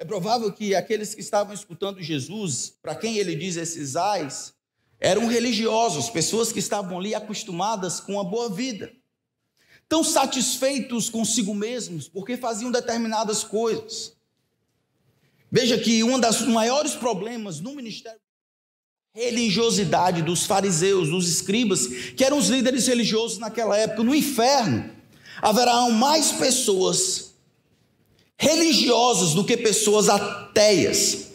É provável que aqueles que estavam escutando Jesus, para quem ele diz esses ais, eram religiosos, pessoas que estavam ali acostumadas com a boa vida, tão satisfeitos consigo mesmos, porque faziam determinadas coisas. Veja que um dos maiores problemas no ministério religiosidade dos fariseus, dos escribas, que eram os líderes religiosos naquela época, no inferno, haverá mais pessoas religiosos do que pessoas ateias.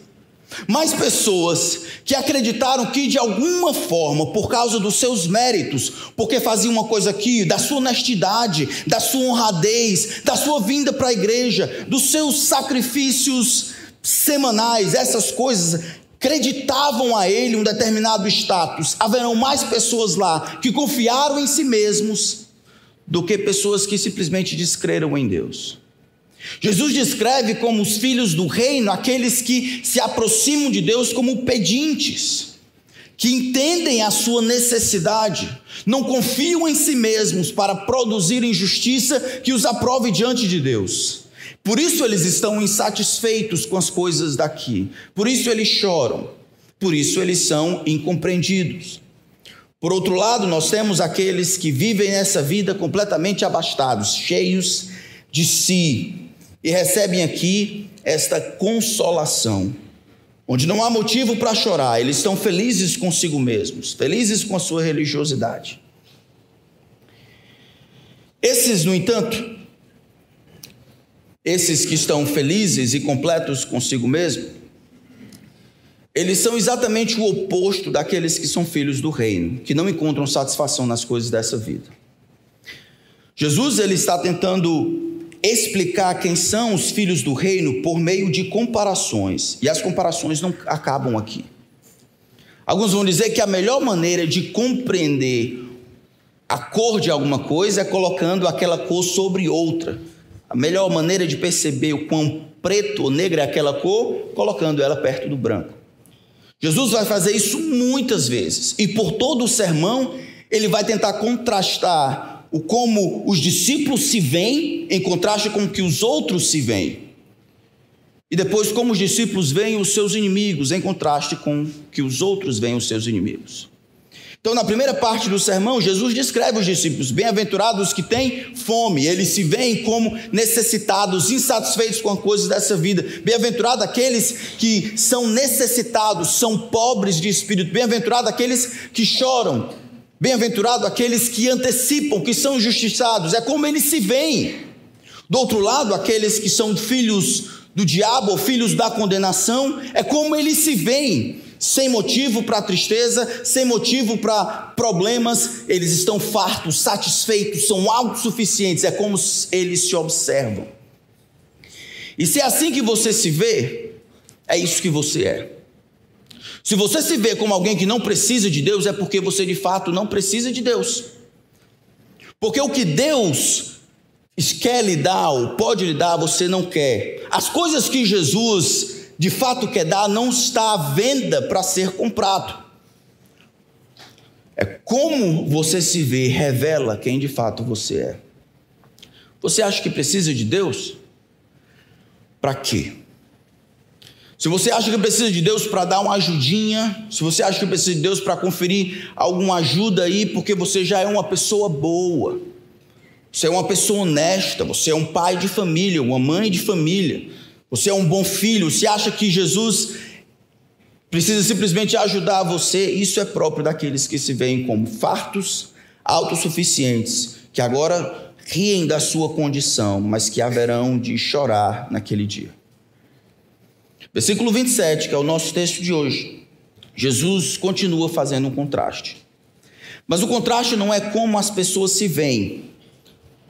Mais pessoas que acreditaram que de alguma forma, por causa dos seus méritos, porque faziam uma coisa aqui, da sua honestidade, da sua honradez, da sua vinda para a igreja, dos seus sacrifícios semanais, essas coisas, acreditavam a ele um determinado status. Haverão mais pessoas lá que confiaram em si mesmos do que pessoas que simplesmente descreram em Deus. Jesus descreve como os filhos do reino aqueles que se aproximam de Deus como pedintes, que entendem a sua necessidade, não confiam em si mesmos para produzir injustiça que os aprove diante de Deus. Por isso eles estão insatisfeitos com as coisas daqui, por isso eles choram, por isso eles são incompreendidos. Por outro lado, nós temos aqueles que vivem nessa vida completamente abastados, cheios de si, e recebem aqui esta consolação, onde não há motivo para chorar, eles estão felizes consigo mesmos, felizes com a sua religiosidade. Esses, no entanto, esses que estão felizes e completos consigo mesmo, eles são exatamente o oposto daqueles que são filhos do reino, que não encontram satisfação nas coisas dessa vida. Jesus ele está tentando explicar quem são os filhos do reino por meio de comparações. E as comparações não acabam aqui. Alguns vão dizer que a melhor maneira de compreender a cor de alguma coisa é colocando aquela cor sobre outra. A melhor maneira de perceber o quão preto ou negro é aquela cor, colocando ela perto do branco. Jesus vai fazer isso muitas vezes, e por todo o sermão, ele vai tentar contrastar o como os discípulos se veem em contraste com o que os outros se veem. E depois como os discípulos veem os seus inimigos em contraste com o que os outros veem os seus inimigos. Então, na primeira parte do sermão, Jesus descreve os discípulos, bem-aventurados que têm fome, eles se veem como necessitados, insatisfeitos com as coisas dessa vida. Bem-aventurados aqueles que são necessitados, são pobres de espírito. Bem-aventurados aqueles que choram, Bem-aventurado aqueles que antecipam, que são justiçados, é como eles se veem. Do outro lado, aqueles que são filhos do diabo filhos da condenação, é como eles se veem, sem motivo para tristeza, sem motivo para problemas, eles estão fartos, satisfeitos, são autossuficientes, é como eles se observam. E se é assim que você se vê, é isso que você é. Se você se vê como alguém que não precisa de Deus, é porque você de fato não precisa de Deus. Porque o que Deus quer lhe dar ou pode lhe dar, você não quer. As coisas que Jesus de fato quer dar não está à venda para ser comprado. É como você se vê, revela quem de fato você é. Você acha que precisa de Deus? Para quê? Se você acha que precisa de Deus para dar uma ajudinha, se você acha que precisa de Deus para conferir alguma ajuda aí, porque você já é uma pessoa boa, você é uma pessoa honesta, você é um pai de família, uma mãe de família, você é um bom filho, você acha que Jesus precisa simplesmente ajudar você, isso é próprio daqueles que se veem como fartos, autossuficientes, que agora riem da sua condição, mas que haverão de chorar naquele dia. Versículo 27, que é o nosso texto de hoje. Jesus continua fazendo um contraste. Mas o contraste não é como as pessoas se veem,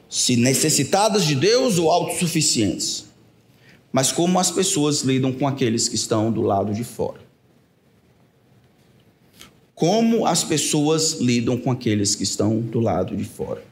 se necessitadas de Deus ou autossuficientes, mas como as pessoas lidam com aqueles que estão do lado de fora. Como as pessoas lidam com aqueles que estão do lado de fora.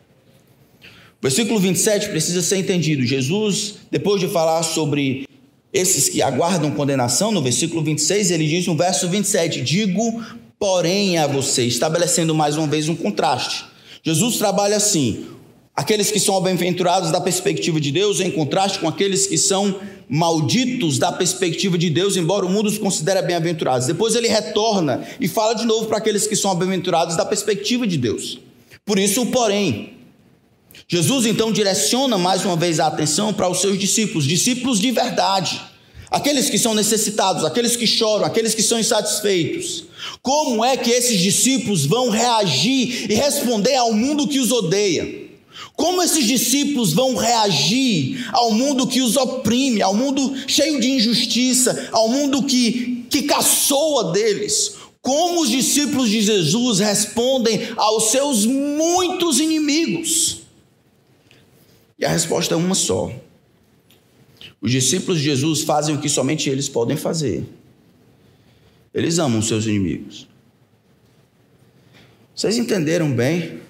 O versículo 27 precisa ser entendido. Jesus, depois de falar sobre esses que aguardam condenação, no versículo 26, ele diz no verso 27: Digo, porém, a você, estabelecendo mais uma vez um contraste. Jesus trabalha assim: aqueles que são bem-aventurados da perspectiva de Deus, em contraste com aqueles que são malditos da perspectiva de Deus, embora o mundo os considere bem-aventurados. Depois ele retorna e fala de novo para aqueles que são bem-aventurados da perspectiva de Deus. Por isso, o porém. Jesus então direciona mais uma vez a atenção para os seus discípulos, discípulos de verdade, aqueles que são necessitados, aqueles que choram, aqueles que são insatisfeitos. Como é que esses discípulos vão reagir e responder ao mundo que os odeia? Como esses discípulos vão reagir ao mundo que os oprime, ao mundo cheio de injustiça, ao mundo que, que caçoa deles? Como os discípulos de Jesus respondem aos seus muitos inimigos? E a resposta é uma só. Os discípulos de Jesus fazem o que somente eles podem fazer. Eles amam seus inimigos. Vocês entenderam bem?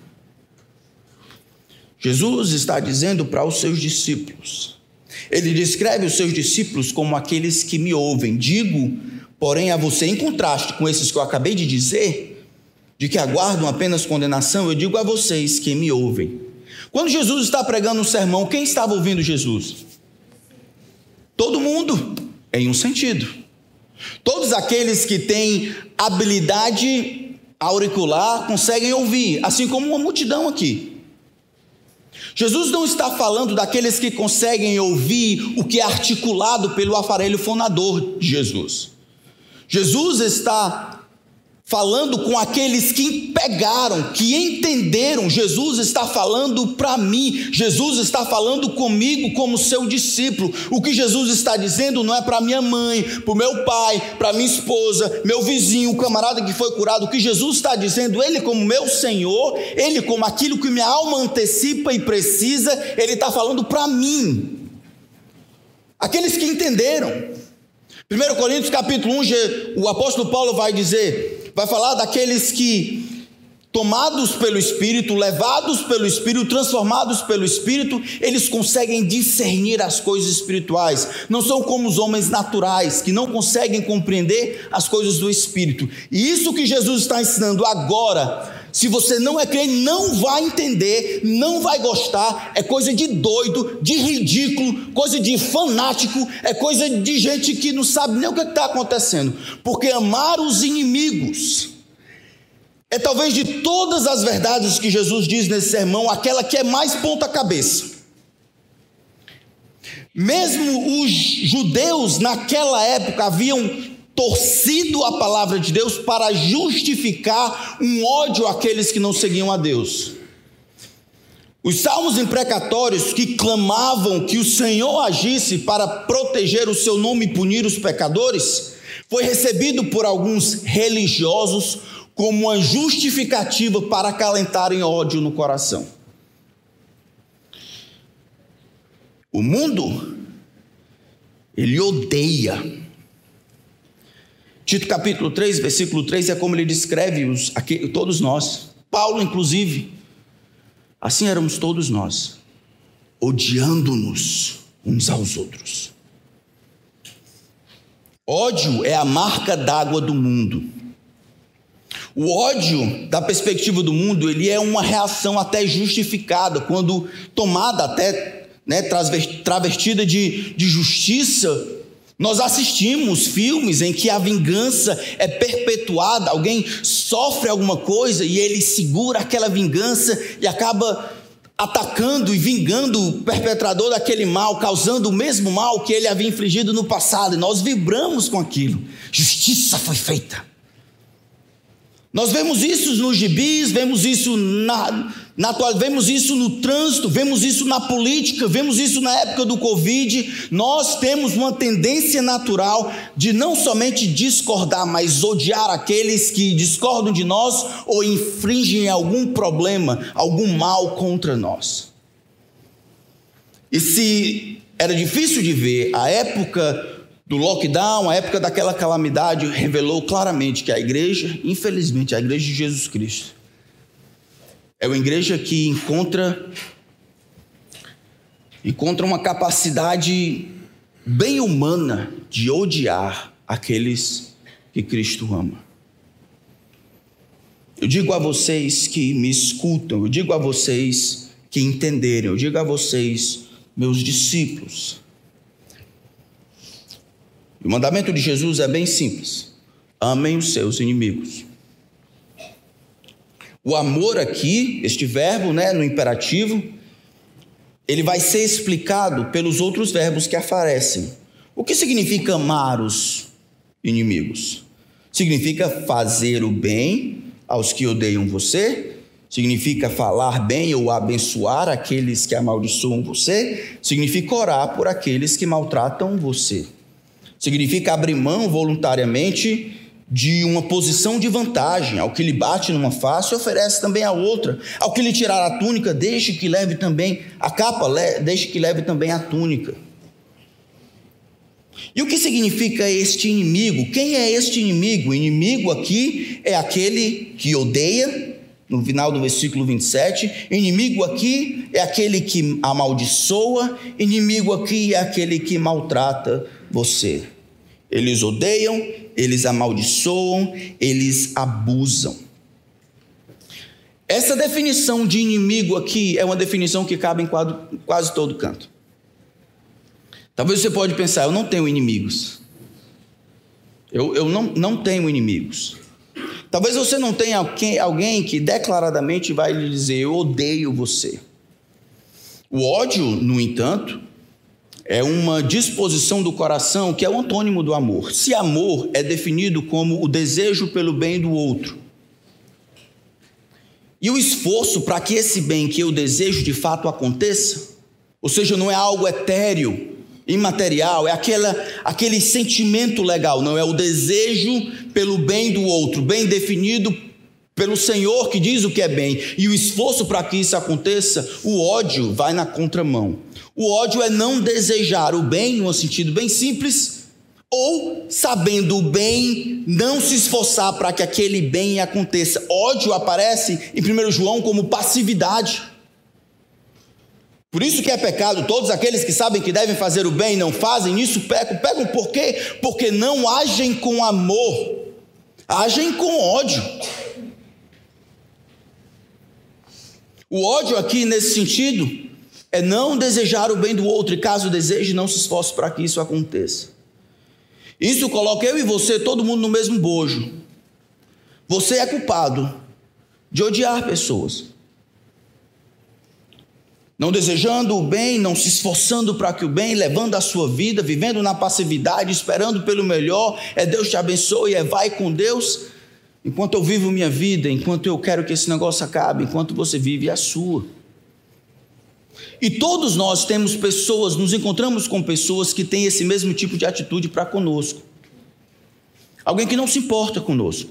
Jesus está dizendo para os seus discípulos. Ele descreve os seus discípulos como aqueles que me ouvem. Digo, porém, a você, em contraste com esses que eu acabei de dizer, de que aguardam apenas condenação, eu digo a vocês que me ouvem. Quando Jesus está pregando um sermão, quem estava ouvindo Jesus? Todo mundo, em um sentido. Todos aqueles que têm habilidade auricular conseguem ouvir, assim como uma multidão aqui. Jesus não está falando daqueles que conseguem ouvir o que é articulado pelo aparelho fonador de Jesus. Jesus está falando com aqueles que pegaram, que entenderam. Jesus está falando para mim, Jesus está falando comigo como seu discípulo. O que Jesus está dizendo não é para minha mãe, para o meu pai, para minha esposa, meu vizinho, o camarada que foi curado. O que Jesus está dizendo, ele como meu Senhor, ele como aquilo que minha alma antecipa e precisa, ele está falando para mim. Aqueles que entenderam. 1 Coríntios capítulo 1, o apóstolo Paulo vai dizer: vai falar daqueles que, tomados pelo Espírito, levados pelo Espírito, transformados pelo Espírito, eles conseguem discernir as coisas espirituais. Não são como os homens naturais, que não conseguem compreender as coisas do Espírito. E isso que Jesus está ensinando agora. Se você não é crente, não vai entender, não vai gostar, é coisa de doido, de ridículo, coisa de fanático, é coisa de gente que não sabe nem o que é está acontecendo. Porque amar os inimigos é talvez de todas as verdades que Jesus diz nesse sermão, aquela que é mais ponta-cabeça. Mesmo os judeus naquela época haviam torcido a palavra de Deus para justificar um ódio àqueles que não seguiam a Deus. Os salmos imprecatórios que clamavam que o Senhor agisse para proteger o seu nome e punir os pecadores, foi recebido por alguns religiosos como uma justificativa para acalentarem ódio no coração. O mundo, ele odeia Tito capítulo 3, versículo 3 é como ele descreve os, aqui, todos nós. Paulo, inclusive. Assim éramos todos nós, odiando-nos uns aos outros. Ódio é a marca d'água do mundo. O ódio, da perspectiva do mundo, ele é uma reação até justificada, quando tomada até né, travestida de, de justiça nós assistimos filmes em que a vingança é perpetuada, alguém sofre alguma coisa e ele segura aquela vingança e acaba atacando e vingando o perpetrador daquele mal, causando o mesmo mal que ele havia infligido no passado, e nós vibramos com aquilo. Justiça foi feita. Nós vemos isso nos gibis, vemos isso na, na vemos isso no trânsito, vemos isso na política, vemos isso na época do Covid. Nós temos uma tendência natural de não somente discordar, mas odiar aqueles que discordam de nós ou infringem algum problema, algum mal contra nós. E se era difícil de ver, a época do lockdown, a época daquela calamidade, revelou claramente que a igreja, infelizmente, a igreja de Jesus Cristo, é uma igreja que encontra encontra uma capacidade bem humana de odiar aqueles que Cristo ama. Eu digo a vocês que me escutam, eu digo a vocês que entenderem. Eu digo a vocês, meus discípulos. O mandamento de Jesus é bem simples: amem os seus inimigos. O amor aqui, este verbo, né, no imperativo, ele vai ser explicado pelos outros verbos que aparecem. O que significa amar os inimigos? Significa fazer o bem aos que odeiam você, significa falar bem ou abençoar aqueles que amaldiçoam você, significa orar por aqueles que maltratam você. Significa abrir mão voluntariamente de uma posição de vantagem. Ao que lhe bate numa face, oferece também a outra. Ao que lhe tirar a túnica, deixe que leve também a capa, deixe que leve também a túnica. E o que significa este inimigo? Quem é este inimigo? O inimigo aqui é aquele que odeia, no final do versículo 27. Inimigo aqui é aquele que amaldiçoa, inimigo aqui é aquele que maltrata você. Eles odeiam, eles amaldiçoam, eles abusam. Essa definição de inimigo aqui é uma definição que cabe em quase todo canto. Talvez você pode pensar, eu não tenho inimigos. Eu, eu não, não tenho inimigos. Talvez você não tenha alguém, alguém que declaradamente vai lhe dizer: Eu odeio você. O ódio, no entanto, é uma disposição do coração que é o antônimo do amor. Se amor é definido como o desejo pelo bem do outro, e o esforço para que esse bem que eu desejo de fato aconteça, ou seja, não é algo etéreo, imaterial, é aquela, aquele sentimento legal, não é o desejo pelo bem do outro, bem definido pelo Senhor que diz o que é bem, e o esforço para que isso aconteça, o ódio vai na contramão. O ódio é não desejar o bem, num sentido bem simples, ou sabendo o bem, não se esforçar para que aquele bem aconteça. Ódio aparece em 1 João como passividade. Por isso que é pecado, todos aqueles que sabem que devem fazer o bem e não fazem, isso pecam. Pecam por quê? Porque não agem com amor, agem com ódio. O ódio aqui, nesse sentido, é não desejar o bem do outro, e caso deseje, não se esforce para que isso aconteça. Isso coloca eu e você, todo mundo no mesmo bojo. Você é culpado de odiar pessoas não desejando o bem, não se esforçando para que o bem, levando a sua vida, vivendo na passividade, esperando pelo melhor, é Deus te abençoe, é vai com Deus. Enquanto eu vivo minha vida, enquanto eu quero que esse negócio acabe, enquanto você vive a sua. E todos nós temos pessoas, nos encontramos com pessoas que têm esse mesmo tipo de atitude para conosco. Alguém que não se importa conosco.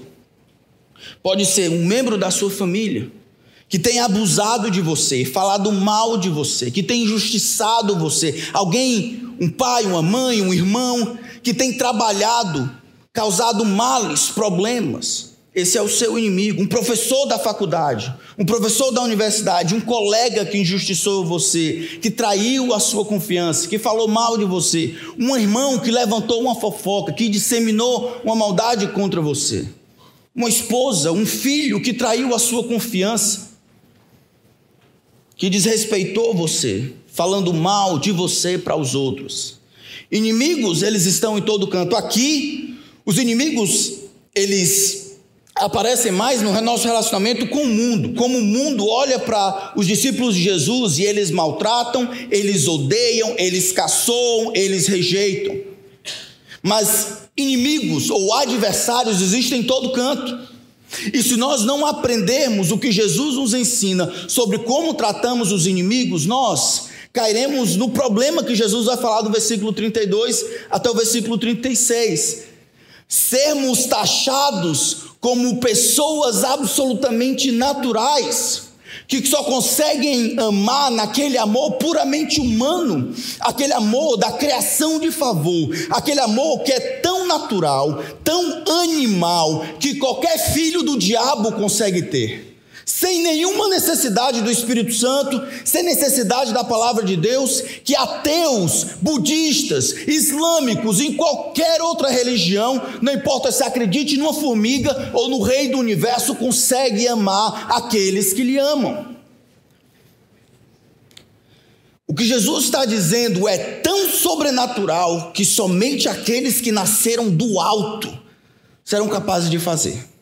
Pode ser um membro da sua família que tem abusado de você, falado mal de você, que tem injustiçado você, alguém, um pai, uma mãe, um irmão, que tem trabalhado, causado males, problemas. Esse é o seu inimigo, um professor da faculdade, um professor da universidade, um colega que injustiçou você, que traiu a sua confiança, que falou mal de você, um irmão que levantou uma fofoca, que disseminou uma maldade contra você, uma esposa, um filho que traiu a sua confiança que desrespeitou você, falando mal de você para os outros. Inimigos, eles estão em todo canto. Aqui, os inimigos, eles aparecem mais no nosso relacionamento com o mundo. Como o mundo olha para os discípulos de Jesus e eles maltratam, eles odeiam, eles caçoam, eles rejeitam. Mas inimigos ou adversários existem em todo canto. E se nós não aprendermos o que Jesus nos ensina sobre como tratamos os inimigos, nós cairemos no problema que Jesus vai falar do versículo 32 até o versículo 36. Sermos taxados como pessoas absolutamente naturais que só conseguem amar naquele amor puramente humano, aquele amor da criação de favor, aquele amor que é tão natural, tão animal, que qualquer filho do diabo consegue ter sem nenhuma necessidade do Espírito Santo, sem necessidade da palavra de Deus, que ateus, budistas, islâmicos, em qualquer outra religião, não importa se acredite numa formiga ou no rei do universo, consegue amar aqueles que lhe amam. O que Jesus está dizendo é tão sobrenatural que somente aqueles que nasceram do alto serão capazes de fazer.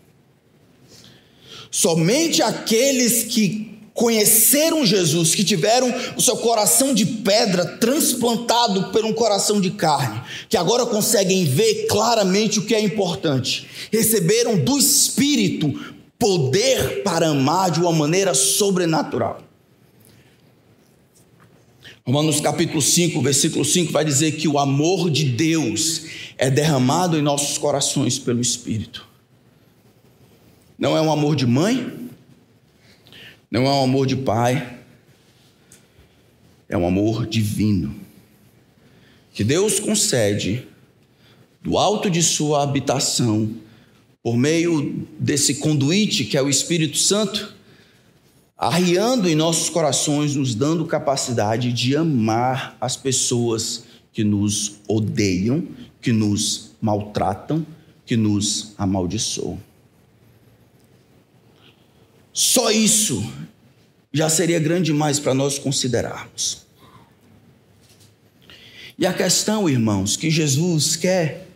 Somente aqueles que conheceram Jesus, que tiveram o seu coração de pedra transplantado por um coração de carne, que agora conseguem ver claramente o que é importante, receberam do Espírito poder para amar de uma maneira sobrenatural. Romanos capítulo 5, versículo 5 vai dizer que o amor de Deus é derramado em nossos corações pelo Espírito. Não é um amor de mãe, não é um amor de pai, é um amor divino. Que Deus concede do alto de sua habitação, por meio desse conduíte que é o Espírito Santo, arriando em nossos corações, nos dando capacidade de amar as pessoas que nos odeiam, que nos maltratam, que nos amaldiçoam. Só isso já seria grande demais para nós considerarmos. E a questão, irmãos, que Jesus quer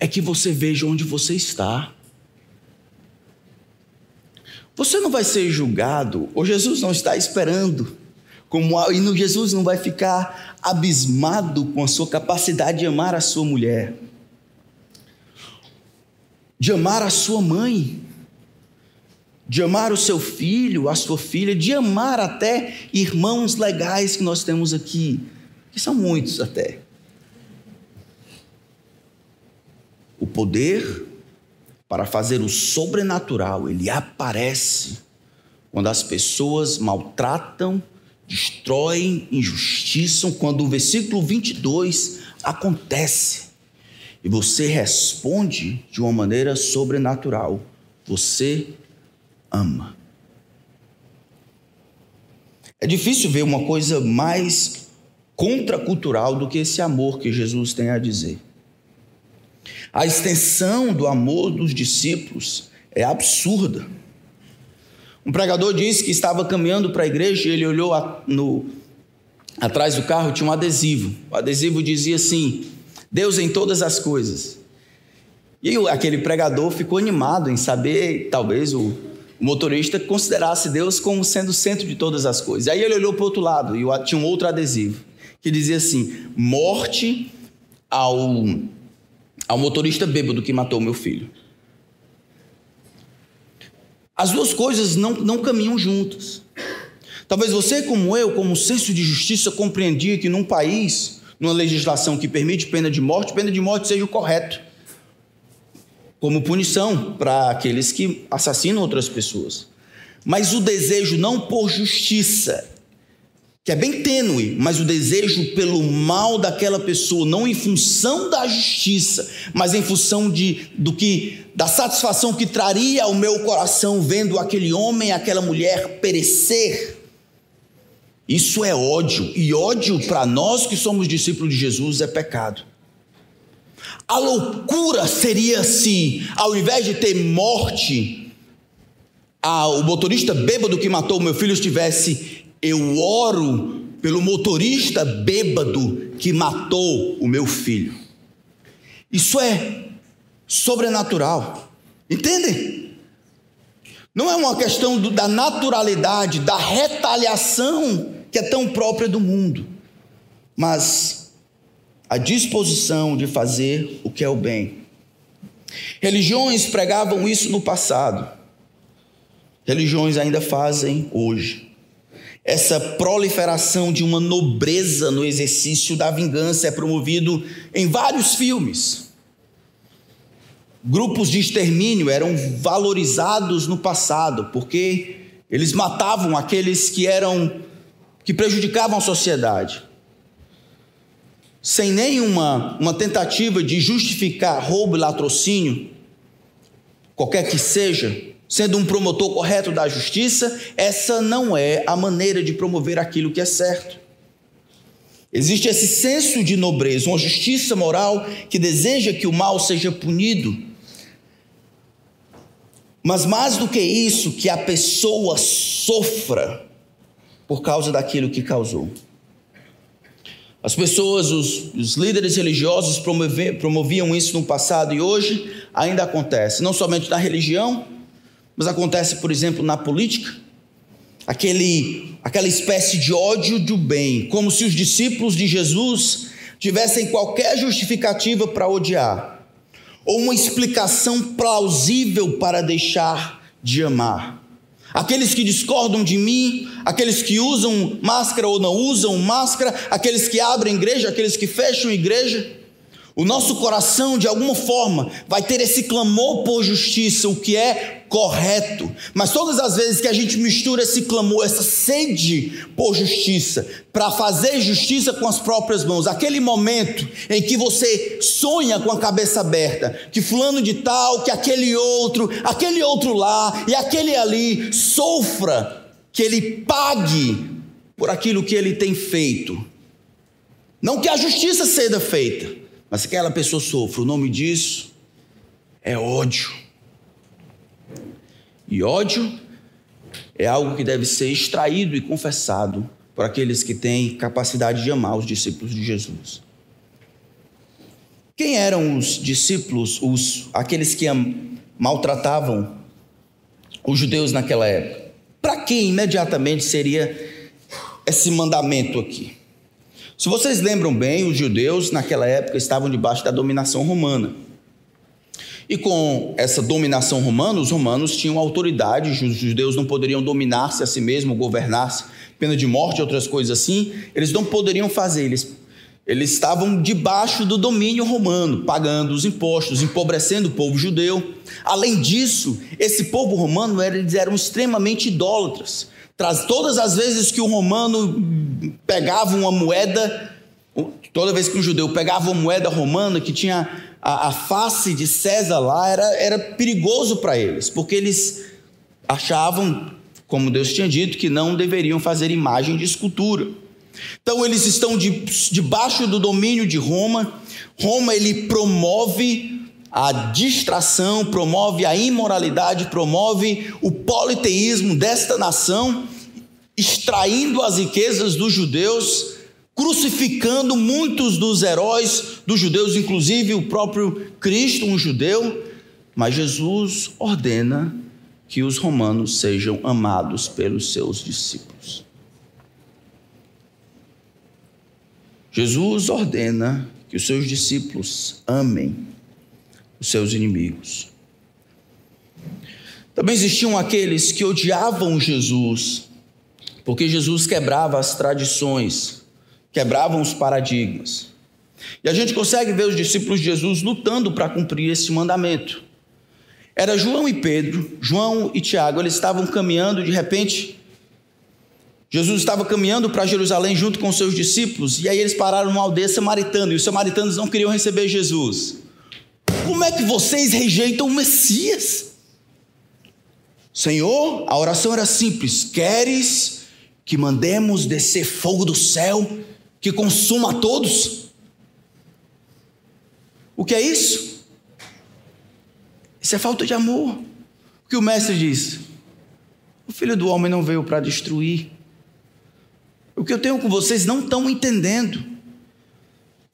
é que você veja onde você está. Você não vai ser julgado, ou Jesus não está esperando, como e Jesus não vai ficar abismado com a sua capacidade de amar a sua mulher, de amar a sua mãe, de amar o seu filho, a sua filha, de amar até irmãos legais que nós temos aqui, que são muitos até. O poder para fazer o sobrenatural, ele aparece quando as pessoas maltratam, destroem, injustiçam, quando o versículo 22 acontece. E você responde de uma maneira sobrenatural. Você ama. É difícil ver uma coisa mais contracultural do que esse amor que Jesus tem a dizer. A extensão do amor dos discípulos é absurda. Um pregador disse que estava caminhando para a igreja e ele olhou no, atrás do carro, tinha um adesivo. O adesivo dizia assim: Deus em todas as coisas. E aquele pregador ficou animado em saber, talvez, o, o motorista considerasse Deus como sendo o centro de todas as coisas. Aí ele olhou para o outro lado e tinha um outro adesivo que dizia assim: morte ao, ao motorista bêbado que matou meu filho. As duas coisas não, não caminham juntas. Talvez você, como eu, como senso de justiça, compreendia que num país, numa legislação que permite pena de morte, pena de morte seja o correto como punição para aqueles que assassinam outras pessoas. Mas o desejo não por justiça, que é bem tênue, mas o desejo pelo mal daquela pessoa, não em função da justiça, mas em função de, do que da satisfação que traria ao meu coração vendo aquele homem, aquela mulher perecer. Isso é ódio, e ódio para nós que somos discípulos de Jesus é pecado. A loucura seria se, ao invés de ter morte, a, o motorista bêbado que matou o meu filho estivesse, eu oro pelo motorista bêbado que matou o meu filho. Isso é sobrenatural. Entendem? Não é uma questão do, da naturalidade, da retaliação que é tão própria do mundo, mas a disposição de fazer o que é o bem. Religiões pregavam isso no passado, religiões ainda fazem hoje. Essa proliferação de uma nobreza no exercício da vingança é promovido em vários filmes. Grupos de extermínio eram valorizados no passado, porque eles matavam aqueles que eram que prejudicavam a sociedade sem nenhuma uma tentativa de justificar roubo e latrocínio, qualquer que seja, sendo um promotor correto da justiça, essa não é a maneira de promover aquilo que é certo. Existe esse senso de nobreza, uma justiça moral que deseja que o mal seja punido. Mas mais do que isso, que a pessoa sofra por causa daquilo que causou. As pessoas, os, os líderes religiosos promoviam isso no passado e hoje ainda acontece, não somente na religião, mas acontece, por exemplo, na política. Aquele, aquela espécie de ódio do bem, como se os discípulos de Jesus tivessem qualquer justificativa para odiar, ou uma explicação plausível para deixar de amar. Aqueles que discordam de mim, aqueles que usam máscara ou não usam máscara, aqueles que abrem igreja, aqueles que fecham igreja. O nosso coração, de alguma forma, vai ter esse clamor por justiça, o que é correto. Mas todas as vezes que a gente mistura esse clamor, essa sede por justiça, para fazer justiça com as próprias mãos, aquele momento em que você sonha com a cabeça aberta, que fulano de tal, que aquele outro, aquele outro lá e aquele ali sofra, que ele pague por aquilo que ele tem feito. Não que a justiça seja feita, mas se aquela pessoa sofre, o nome disso é ódio. E ódio é algo que deve ser extraído e confessado por aqueles que têm capacidade de amar os discípulos de Jesus. Quem eram os discípulos, os aqueles que maltratavam os judeus naquela época? Para quem imediatamente seria esse mandamento aqui? Se vocês lembram bem, os judeus naquela época estavam debaixo da dominação romana. E com essa dominação romana, os romanos tinham autoridade, os judeus não poderiam dominar-se a si mesmos, governar-se, pena de morte outras coisas assim, eles não poderiam fazer, eles, eles estavam debaixo do domínio romano, pagando os impostos, empobrecendo o povo judeu. Além disso, esse povo romano, eles eram extremamente idólatras. Todas as vezes que o romano pegava uma moeda, toda vez que um judeu pegava uma moeda romana que tinha a, a face de César lá, era, era perigoso para eles, porque eles achavam, como Deus tinha dito, que não deveriam fazer imagem de escultura. Então eles estão de, debaixo do domínio de Roma. Roma ele promove a distração, promove a imoralidade, promove o politeísmo desta nação, extraindo as riquezas dos judeus, crucificando muitos dos heróis dos judeus, inclusive o próprio Cristo, um judeu. Mas Jesus ordena que os romanos sejam amados pelos seus discípulos. Jesus ordena que os seus discípulos amem os seus inimigos. Também existiam aqueles que odiavam Jesus, porque Jesus quebrava as tradições, quebravam os paradigmas. E a gente consegue ver os discípulos de Jesus lutando para cumprir esse mandamento. Era João e Pedro, João e Tiago, eles estavam caminhando, de repente, Jesus estava caminhando para Jerusalém junto com seus discípulos, e aí eles pararam numa aldeia samaritana, e os samaritanos não queriam receber Jesus. Como é que vocês rejeitam o Messias? Senhor, a oração era simples: queres que mandemos descer fogo do céu que consuma a todos? O que é isso? Isso é falta de amor. O que o mestre diz? O filho do homem não veio para destruir. O que eu tenho com vocês não estão entendendo.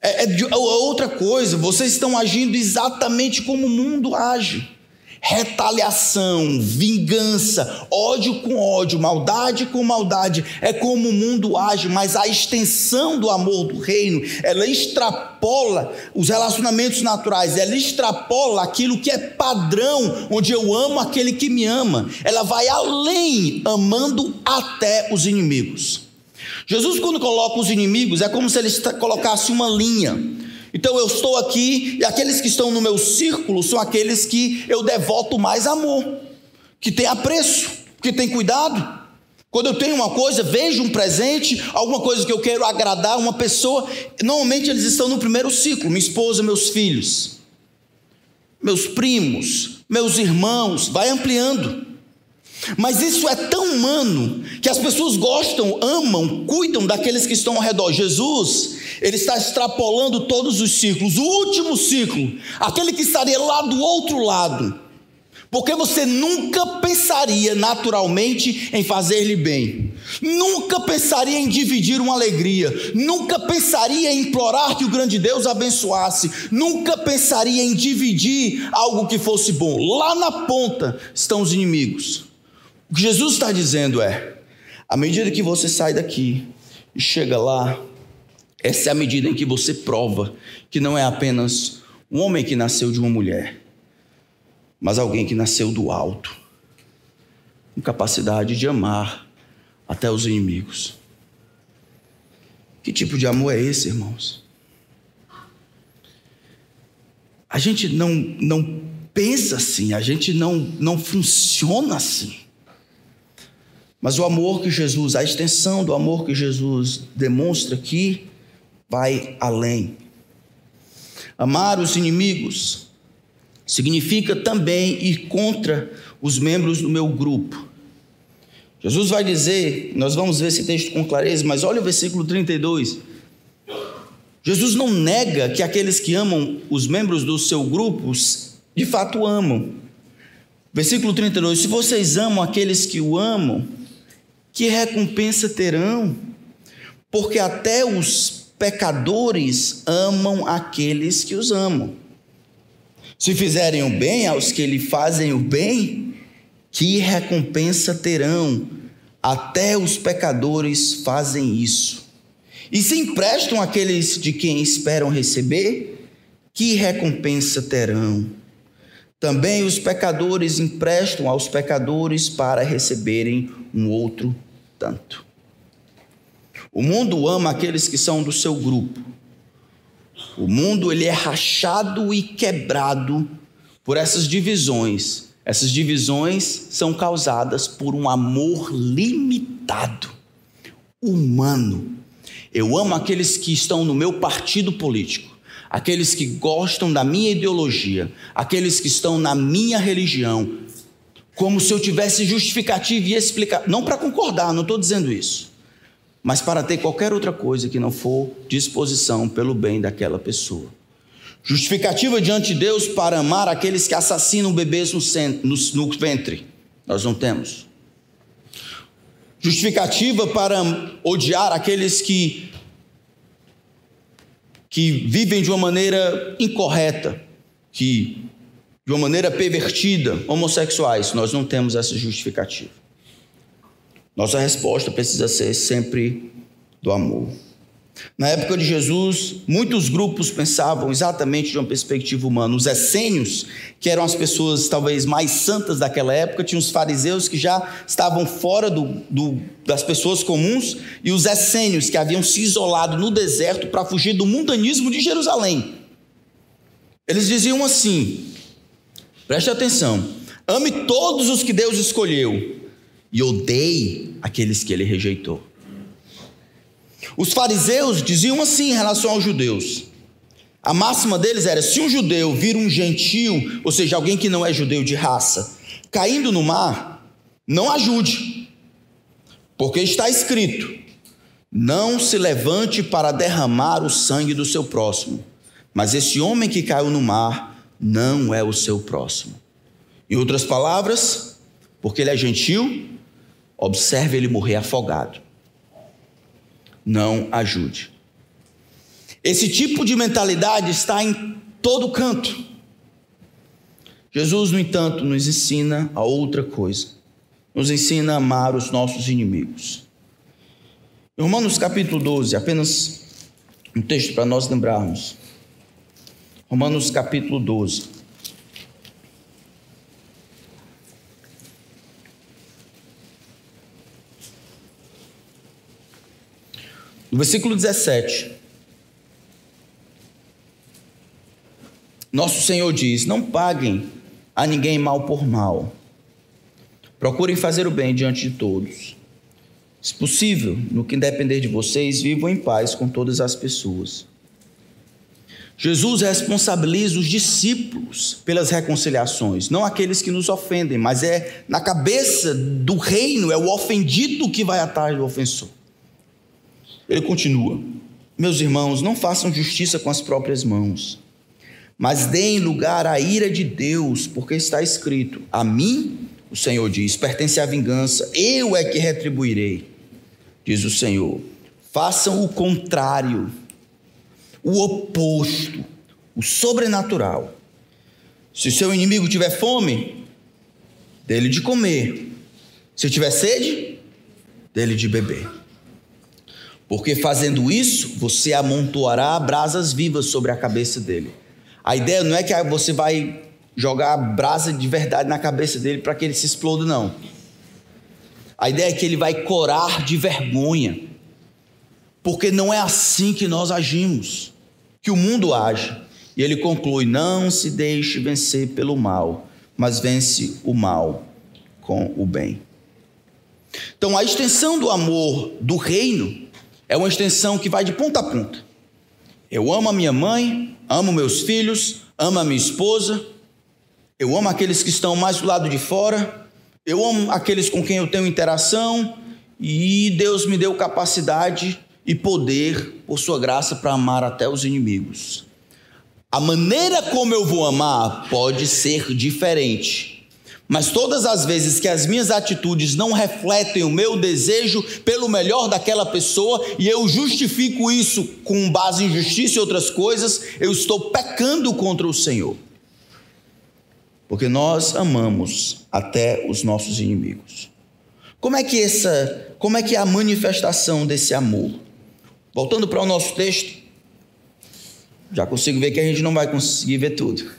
É, é, é outra coisa, vocês estão agindo exatamente como o mundo age. Retaliação, vingança, ódio com ódio, maldade com maldade, é como o mundo age, mas a extensão do amor do reino, ela extrapola os relacionamentos naturais, ela extrapola aquilo que é padrão, onde eu amo aquele que me ama, ela vai além, amando até os inimigos. Jesus, quando coloca os inimigos, é como se ele colocasse uma linha. Então eu estou aqui e aqueles que estão no meu círculo são aqueles que eu devoto mais amor, que tem apreço, que tem cuidado. Quando eu tenho uma coisa, vejo um presente, alguma coisa que eu quero agradar uma pessoa, normalmente eles estão no primeiro ciclo: minha esposa, meus filhos, meus primos, meus irmãos, vai ampliando. Mas isso é tão humano que as pessoas gostam, amam, cuidam daqueles que estão ao redor. Jesus, ele está extrapolando todos os ciclos. O último ciclo, aquele que estaria lá do outro lado. Porque você nunca pensaria naturalmente em fazer-lhe bem, nunca pensaria em dividir uma alegria, nunca pensaria em implorar que o grande Deus abençoasse, nunca pensaria em dividir algo que fosse bom. Lá na ponta estão os inimigos. O que Jesus está dizendo é: à medida que você sai daqui e chega lá, essa é a medida em que você prova que não é apenas um homem que nasceu de uma mulher, mas alguém que nasceu do alto, com capacidade de amar até os inimigos. Que tipo de amor é esse, irmãos? A gente não, não pensa assim, a gente não, não funciona assim. Mas o amor que Jesus, a extensão do amor que Jesus demonstra aqui, vai além. Amar os inimigos significa também ir contra os membros do meu grupo. Jesus vai dizer, nós vamos ver esse texto com clareza, mas olha o versículo 32. Jesus não nega que aqueles que amam os membros do seu grupo, de fato amam. Versículo 32: Se vocês amam aqueles que o amam, que recompensa terão? Porque até os pecadores amam aqueles que os amam. Se fizerem o bem aos que lhe fazem o bem, que recompensa terão? Até os pecadores fazem isso. E se emprestam aqueles de quem esperam receber, que recompensa terão? Também os pecadores emprestam aos pecadores para receberem um outro tanto. O mundo ama aqueles que são do seu grupo. O mundo ele é rachado e quebrado por essas divisões. Essas divisões são causadas por um amor limitado, humano. Eu amo aqueles que estão no meu partido político, aqueles que gostam da minha ideologia, aqueles que estão na minha religião, como se eu tivesse justificativa e explicar. Não para concordar, não estou dizendo isso. Mas para ter qualquer outra coisa que não for disposição pelo bem daquela pessoa. Justificativa diante de Deus para amar aqueles que assassinam bebês no, centro, no, no ventre. Nós não temos. Justificativa para odiar aqueles que, que vivem de uma maneira incorreta, que de uma maneira pervertida, homossexuais, nós não temos essa justificativa. Nossa resposta precisa ser sempre do amor. Na época de Jesus, muitos grupos pensavam exatamente de uma perspectiva humana. Os essênios, que eram as pessoas talvez mais santas daquela época, tinham os fariseus que já estavam fora do, do, das pessoas comuns, e os essênios, que haviam se isolado no deserto para fugir do mundanismo de Jerusalém. Eles diziam assim: Preste atenção. Ame todos os que Deus escolheu e odeie aqueles que ele rejeitou. Os fariseus diziam assim em relação aos judeus. A máxima deles era: se um judeu vir um gentio, ou seja, alguém que não é judeu de raça, caindo no mar, não ajude, porque está escrito: não se levante para derramar o sangue do seu próximo, mas esse homem que caiu no mar não é o seu próximo. Em outras palavras, porque ele é gentil, observe ele morrer afogado. Não ajude. Esse tipo de mentalidade está em todo canto. Jesus, no entanto, nos ensina a outra coisa. Nos ensina a amar os nossos inimigos. Em Romanos capítulo 12, apenas um texto para nós lembrarmos. Romanos capítulo 12. No versículo 17. Nosso Senhor diz: Não paguem a ninguém mal por mal. Procurem fazer o bem diante de todos. Se possível, no que depender de vocês, vivam em paz com todas as pessoas. Jesus responsabiliza os discípulos pelas reconciliações, não aqueles que nos ofendem, mas é na cabeça do reino, é o ofendido que vai atrás do ofensor. Ele continua: Meus irmãos, não façam justiça com as próprias mãos, mas deem lugar à ira de Deus, porque está escrito: A mim, o Senhor diz, pertence a vingança, eu é que retribuirei, diz o Senhor. Façam o contrário, o oposto, o sobrenatural. Se seu inimigo tiver fome, dele de comer. Se tiver sede, dele de beber. Porque fazendo isso, você amontoará brasas vivas sobre a cabeça dele. A ideia não é que você vai jogar brasa de verdade na cabeça dele para que ele se exploda, não. A ideia é que ele vai corar de vergonha. Porque não é assim que nós agimos, que o mundo age. E ele conclui: não se deixe vencer pelo mal, mas vence o mal com o bem. Então, a extensão do amor do reino é uma extensão que vai de ponta a ponta. Eu amo a minha mãe, amo meus filhos, amo a minha esposa, eu amo aqueles que estão mais do lado de fora, eu amo aqueles com quem eu tenho interação, e Deus me deu capacidade e poder, por Sua graça, para amar até os inimigos. A maneira como eu vou amar pode ser diferente mas todas as vezes que as minhas atitudes não refletem o meu desejo pelo melhor daquela pessoa e eu justifico isso com base em justiça e outras coisas, eu estou pecando contra o Senhor. Porque nós amamos até os nossos inimigos. Como é que essa, como é que é a manifestação desse amor? Voltando para o nosso texto, já consigo ver que a gente não vai conseguir ver tudo.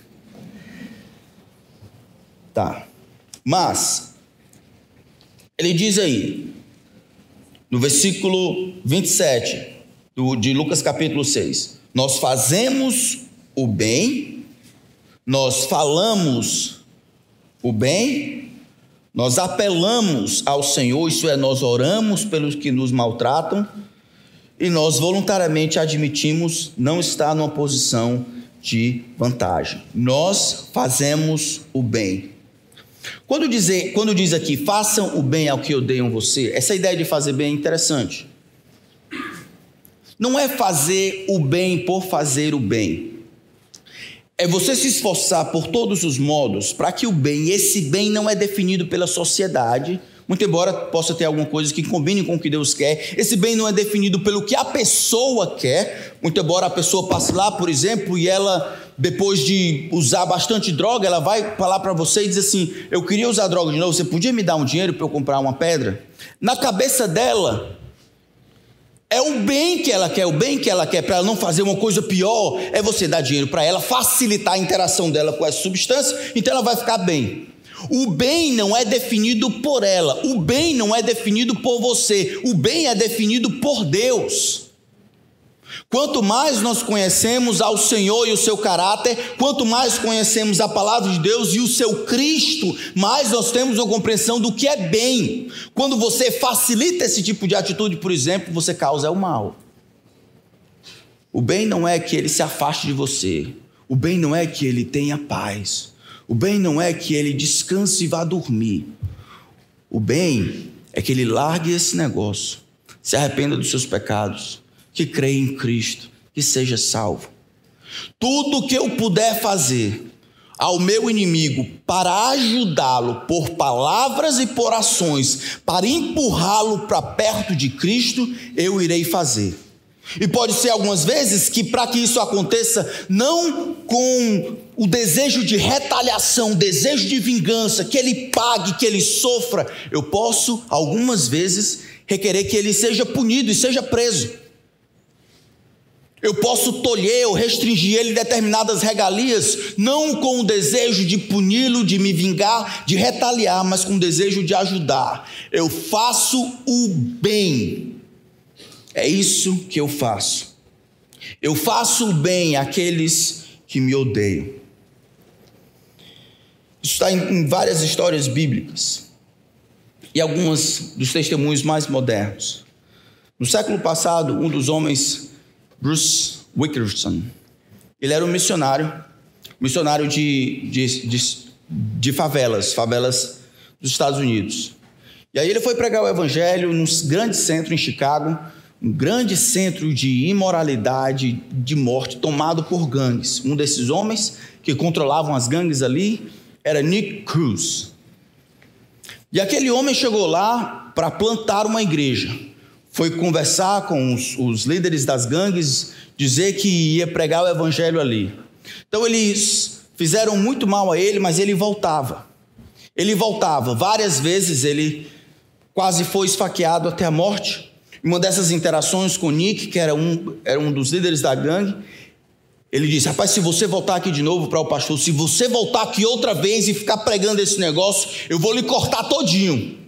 Tá. Mas, ele diz aí, no versículo 27 do, de Lucas capítulo 6, nós fazemos o bem, nós falamos o bem, nós apelamos ao Senhor, isso é, nós oramos pelos que nos maltratam, e nós voluntariamente admitimos não estar numa posição de vantagem. Nós fazemos o bem. Quando, dizer, quando diz aqui, façam o bem ao que odeiam você, essa ideia de fazer bem é interessante. Não é fazer o bem por fazer o bem. É você se esforçar por todos os modos para que o bem, esse bem não é definido pela sociedade, muito embora possa ter alguma coisa que combine com o que Deus quer, esse bem não é definido pelo que a pessoa quer, muito embora a pessoa passe lá, por exemplo, e ela depois de usar bastante droga, ela vai falar para você e diz assim: Eu queria usar droga de novo, você podia me dar um dinheiro para eu comprar uma pedra? Na cabeça dela, é o bem que ela quer, o bem que ela quer para ela não fazer uma coisa pior, é você dar dinheiro para ela, facilitar a interação dela com essa substância, então ela vai ficar bem. O bem não é definido por ela, o bem não é definido por você, o bem é definido por Deus. Quanto mais nós conhecemos ao Senhor e o seu caráter, quanto mais conhecemos a palavra de Deus e o seu Cristo, mais nós temos uma compreensão do que é bem. Quando você facilita esse tipo de atitude, por exemplo, você causa o mal. O bem não é que ele se afaste de você, o bem não é que ele tenha paz, o bem não é que ele descanse e vá dormir. O bem é que ele largue esse negócio, se arrependa dos seus pecados que crê em Cristo, que seja salvo. Tudo que eu puder fazer ao meu inimigo para ajudá-lo por palavras e por ações, para empurrá-lo para perto de Cristo, eu irei fazer. E pode ser algumas vezes que, para que isso aconteça, não com o desejo de retaliação, o desejo de vingança, que ele pague, que ele sofra, eu posso, algumas vezes, requerer que ele seja punido e seja preso. Eu posso tolher ou restringir ele determinadas regalias, não com o desejo de puni-lo, de me vingar, de retaliar, mas com o desejo de ajudar. Eu faço o bem. É isso que eu faço. Eu faço o bem àqueles que me odeiam. Isso está em várias histórias bíblicas e algumas dos testemunhos mais modernos. No século passado, um dos homens Bruce Wickerson. Ele era um missionário, missionário de, de, de, de favelas, favelas dos Estados Unidos. E aí ele foi pregar o evangelho num grande centro em Chicago, um grande centro de imoralidade, de morte, tomado por gangues. Um desses homens que controlavam as gangues ali era Nick Cruz. E aquele homem chegou lá para plantar uma igreja. Foi conversar com os, os líderes das gangues, dizer que ia pregar o evangelho ali. Então eles fizeram muito mal a ele, mas ele voltava. Ele voltava. Várias vezes ele quase foi esfaqueado até a morte. Uma dessas interações com Nick, que era um, era um dos líderes da gangue, ele disse: Rapaz, se você voltar aqui de novo para o pastor, se você voltar aqui outra vez e ficar pregando esse negócio, eu vou lhe cortar todinho.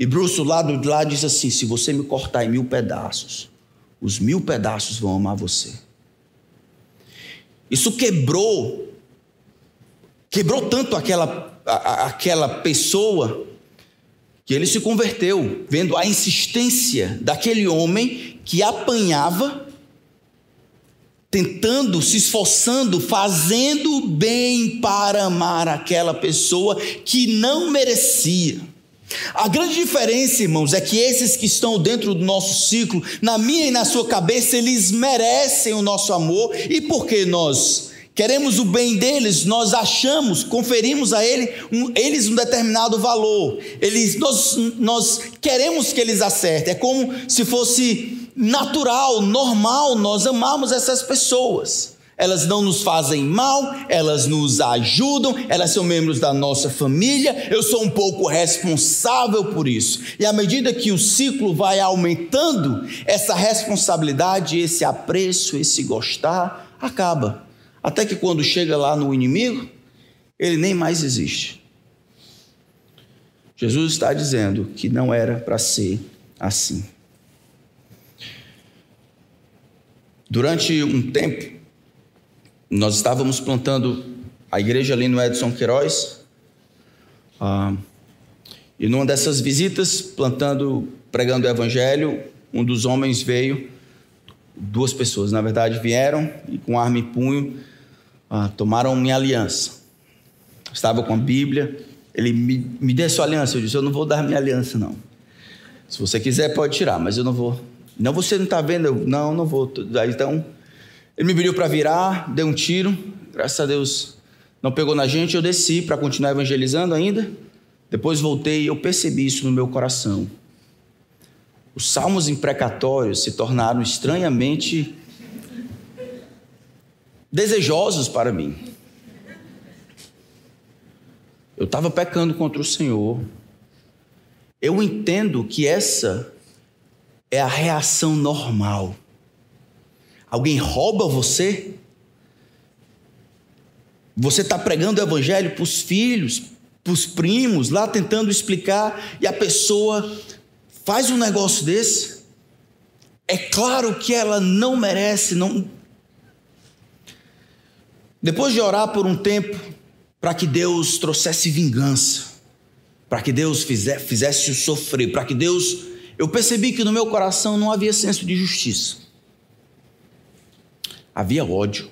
E Bruce, lá do lado, disse assim: Se você me cortar em mil pedaços, os mil pedaços vão amar você. Isso quebrou, quebrou tanto aquela, a, aquela pessoa, que ele se converteu, vendo a insistência daquele homem que apanhava, tentando, se esforçando, fazendo bem para amar aquela pessoa que não merecia. A grande diferença, irmãos, é que esses que estão dentro do nosso ciclo, na minha e na sua cabeça, eles merecem o nosso amor, e porque nós queremos o bem deles, nós achamos, conferimos a ele, um, eles um determinado valor, eles, nós, nós queremos que eles acertem, é como se fosse natural, normal, nós amamos essas pessoas elas não nos fazem mal, elas nos ajudam, elas são membros da nossa família, eu sou um pouco responsável por isso. E à medida que o ciclo vai aumentando, essa responsabilidade, esse apreço, esse gostar, acaba. Até que quando chega lá no inimigo, ele nem mais existe. Jesus está dizendo que não era para ser assim. Durante um tempo, nós estávamos plantando a igreja ali no Edson Queiroz. Ah, e numa dessas visitas, plantando, pregando o evangelho, um dos homens veio, duas pessoas, na verdade, vieram e com arma e punho ah, tomaram minha aliança. Estava com a Bíblia, ele me, me deu sua aliança. Eu disse: Eu não vou dar minha aliança, não. Se você quiser, pode tirar, mas eu não vou. Não, você não está vendo? Eu, não, não vou. Então, ele me pediu para virar, deu um tiro, graças a Deus não pegou na gente, eu desci para continuar evangelizando ainda. Depois voltei eu percebi isso no meu coração. Os salmos imprecatórios se tornaram estranhamente desejosos para mim. Eu estava pecando contra o Senhor. Eu entendo que essa é a reação normal Alguém rouba você? Você está pregando o evangelho para os filhos, para os primos, lá tentando explicar, e a pessoa faz um negócio desse. É claro que ela não merece, não. Depois de orar por um tempo, para que Deus trouxesse vingança, para que Deus fizesse, o sofrer, para que Deus. Eu percebi que no meu coração não havia senso de justiça havia ódio.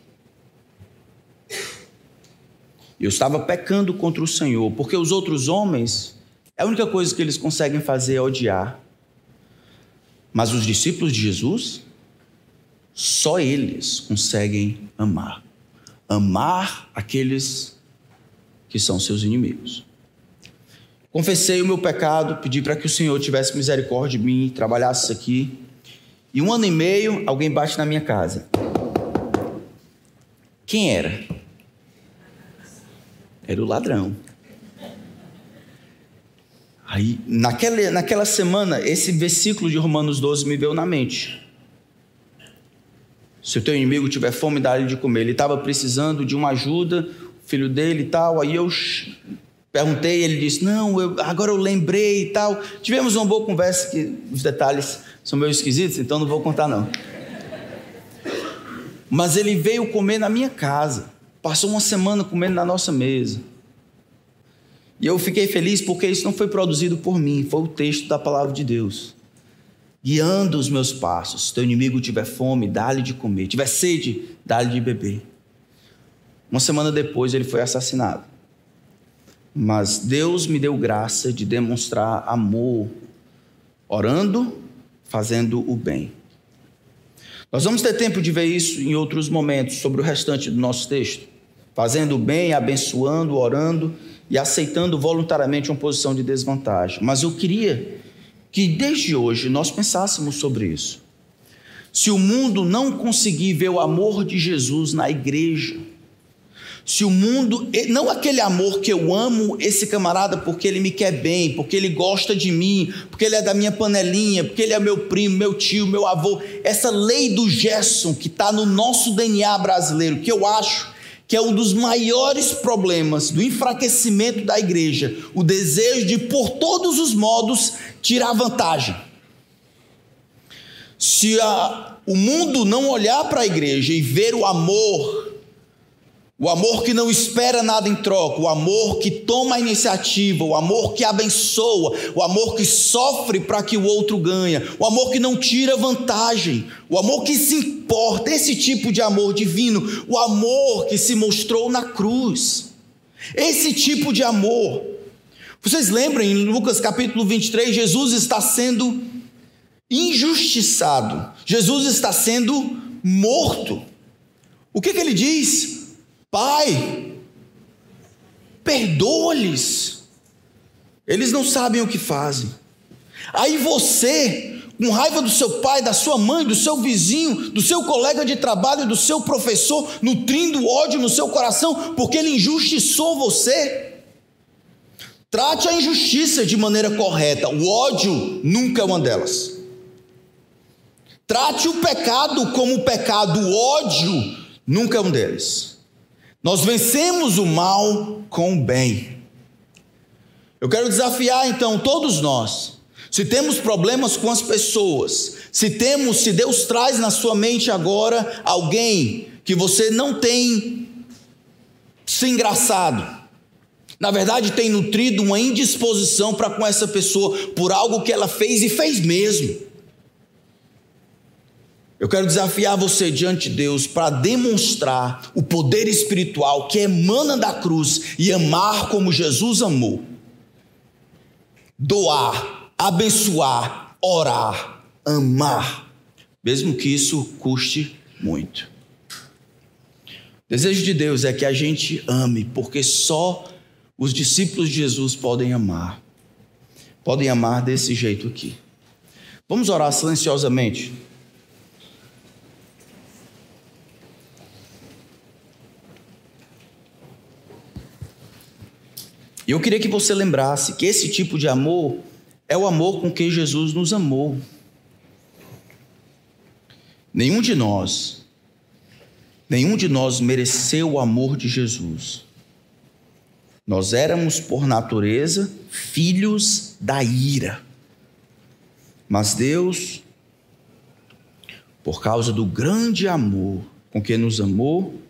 Eu estava pecando contra o Senhor, porque os outros homens, a única coisa que eles conseguem fazer é odiar. Mas os discípulos de Jesus, só eles conseguem amar. Amar aqueles que são seus inimigos. Confessei o meu pecado, pedi para que o Senhor tivesse misericórdia de mim, trabalhasse aqui. E um ano e meio, alguém bate na minha casa. Quem era? Era o ladrão. Aí, naquela, naquela semana, esse versículo de Romanos 12 me veio na mente. Se o teu inimigo tiver fome, dá-lhe de comer. Ele estava precisando de uma ajuda, filho dele e tal. Aí eu perguntei, ele disse: Não, eu, agora eu lembrei e tal. Tivemos uma boa conversa, que os detalhes são meio esquisitos, então não vou contar, não. Mas ele veio comer na minha casa. Passou uma semana comendo na nossa mesa. E eu fiquei feliz porque isso não foi produzido por mim, foi o texto da palavra de Deus. Guiando os meus passos. Se teu inimigo tiver fome, dá-lhe de comer. Tiver sede, dá-lhe de beber. Uma semana depois ele foi assassinado. Mas Deus me deu graça de demonstrar amor, orando, fazendo o bem. Nós vamos ter tempo de ver isso em outros momentos, sobre o restante do nosso texto. Fazendo bem, abençoando, orando e aceitando voluntariamente uma posição de desvantagem. Mas eu queria que desde hoje nós pensássemos sobre isso. Se o mundo não conseguir ver o amor de Jesus na igreja, se o mundo, não aquele amor que eu amo esse camarada porque ele me quer bem, porque ele gosta de mim, porque ele é da minha panelinha, porque ele é meu primo, meu tio, meu avô, essa lei do Gerson que está no nosso DNA brasileiro, que eu acho que é um dos maiores problemas do enfraquecimento da igreja, o desejo de, por todos os modos, tirar vantagem. Se a, o mundo não olhar para a igreja e ver o amor o amor que não espera nada em troca, o amor que toma a iniciativa, o amor que abençoa, o amor que sofre para que o outro ganhe, o amor que não tira vantagem, o amor que se importa, esse tipo de amor divino, o amor que se mostrou na cruz. Esse tipo de amor. Vocês lembram em Lucas capítulo 23, Jesus está sendo injustiçado. Jesus está sendo morto. O que, que ele diz? Pai, perdoa-lhes, eles não sabem o que fazem. Aí você, com raiva do seu pai, da sua mãe, do seu vizinho, do seu colega de trabalho, do seu professor, nutrindo ódio no seu coração, porque ele injustiçou você. Trate a injustiça de maneira correta, o ódio nunca é uma delas. Trate o pecado como pecado, o ódio nunca é um deles. Nós vencemos o mal com o bem. Eu quero desafiar então todos nós. Se temos problemas com as pessoas, se temos, se Deus traz na sua mente agora alguém que você não tem se engraçado, na verdade tem nutrido uma indisposição para com essa pessoa por algo que ela fez e fez mesmo. Eu quero desafiar você diante de Deus para demonstrar o poder espiritual que emana da cruz e amar como Jesus amou. Doar, abençoar, orar, amar, mesmo que isso custe muito. O desejo de Deus é que a gente ame, porque só os discípulos de Jesus podem amar. Podem amar desse jeito aqui. Vamos orar silenciosamente. E eu queria que você lembrasse que esse tipo de amor é o amor com que Jesus nos amou. Nenhum de nós, nenhum de nós mereceu o amor de Jesus. Nós éramos, por natureza, filhos da ira. Mas Deus, por causa do grande amor com que nos amou,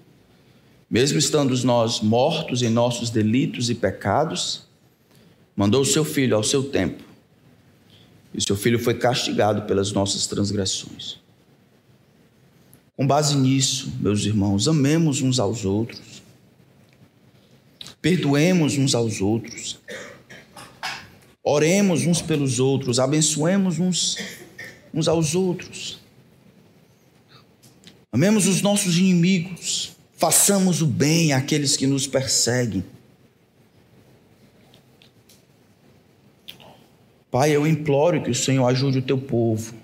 mesmo estando nós mortos em nossos delitos e pecados, mandou o seu filho ao seu tempo. E o seu filho foi castigado pelas nossas transgressões. Com base nisso, meus irmãos, amemos uns aos outros, perdoemos uns aos outros, oremos uns pelos outros, abençoemos uns, uns aos outros, amemos os nossos inimigos, façamos o bem àqueles que nos perseguem. Pai, eu imploro que o Senhor ajude o teu povo,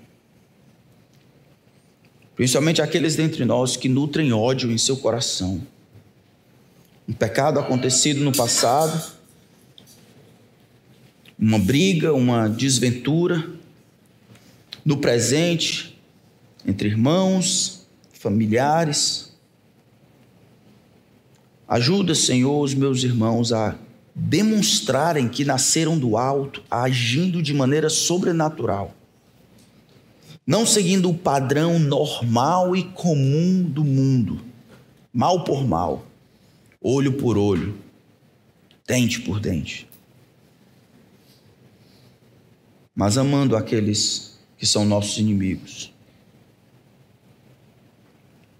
principalmente aqueles dentre nós que nutrem ódio em seu coração. Um pecado acontecido no passado, uma briga, uma desventura, no presente, entre irmãos, familiares. Ajuda, Senhor, os meus irmãos a demonstrarem que nasceram do alto, agindo de maneira sobrenatural, não seguindo o padrão normal e comum do mundo, mal por mal, olho por olho, dente por dente, mas amando aqueles que são nossos inimigos.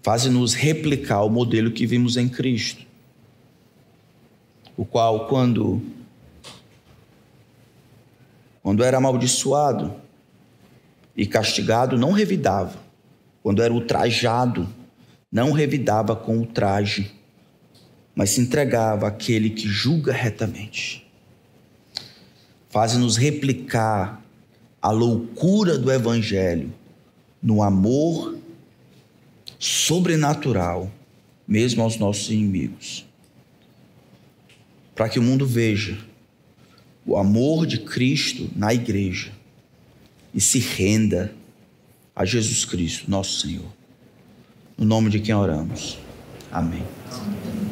Faze-nos replicar o modelo que vimos em Cristo o qual, quando, quando era amaldiçoado, e castigado, não revidava. Quando era ultrajado, não revidava com ultraje, mas se entregava àquele que julga retamente. Faz-nos replicar a loucura do Evangelho no amor sobrenatural, mesmo aos nossos inimigos. Para que o mundo veja o amor de Cristo na igreja e se renda a Jesus Cristo, nosso Senhor. No nome de quem oramos. Amém. Amém.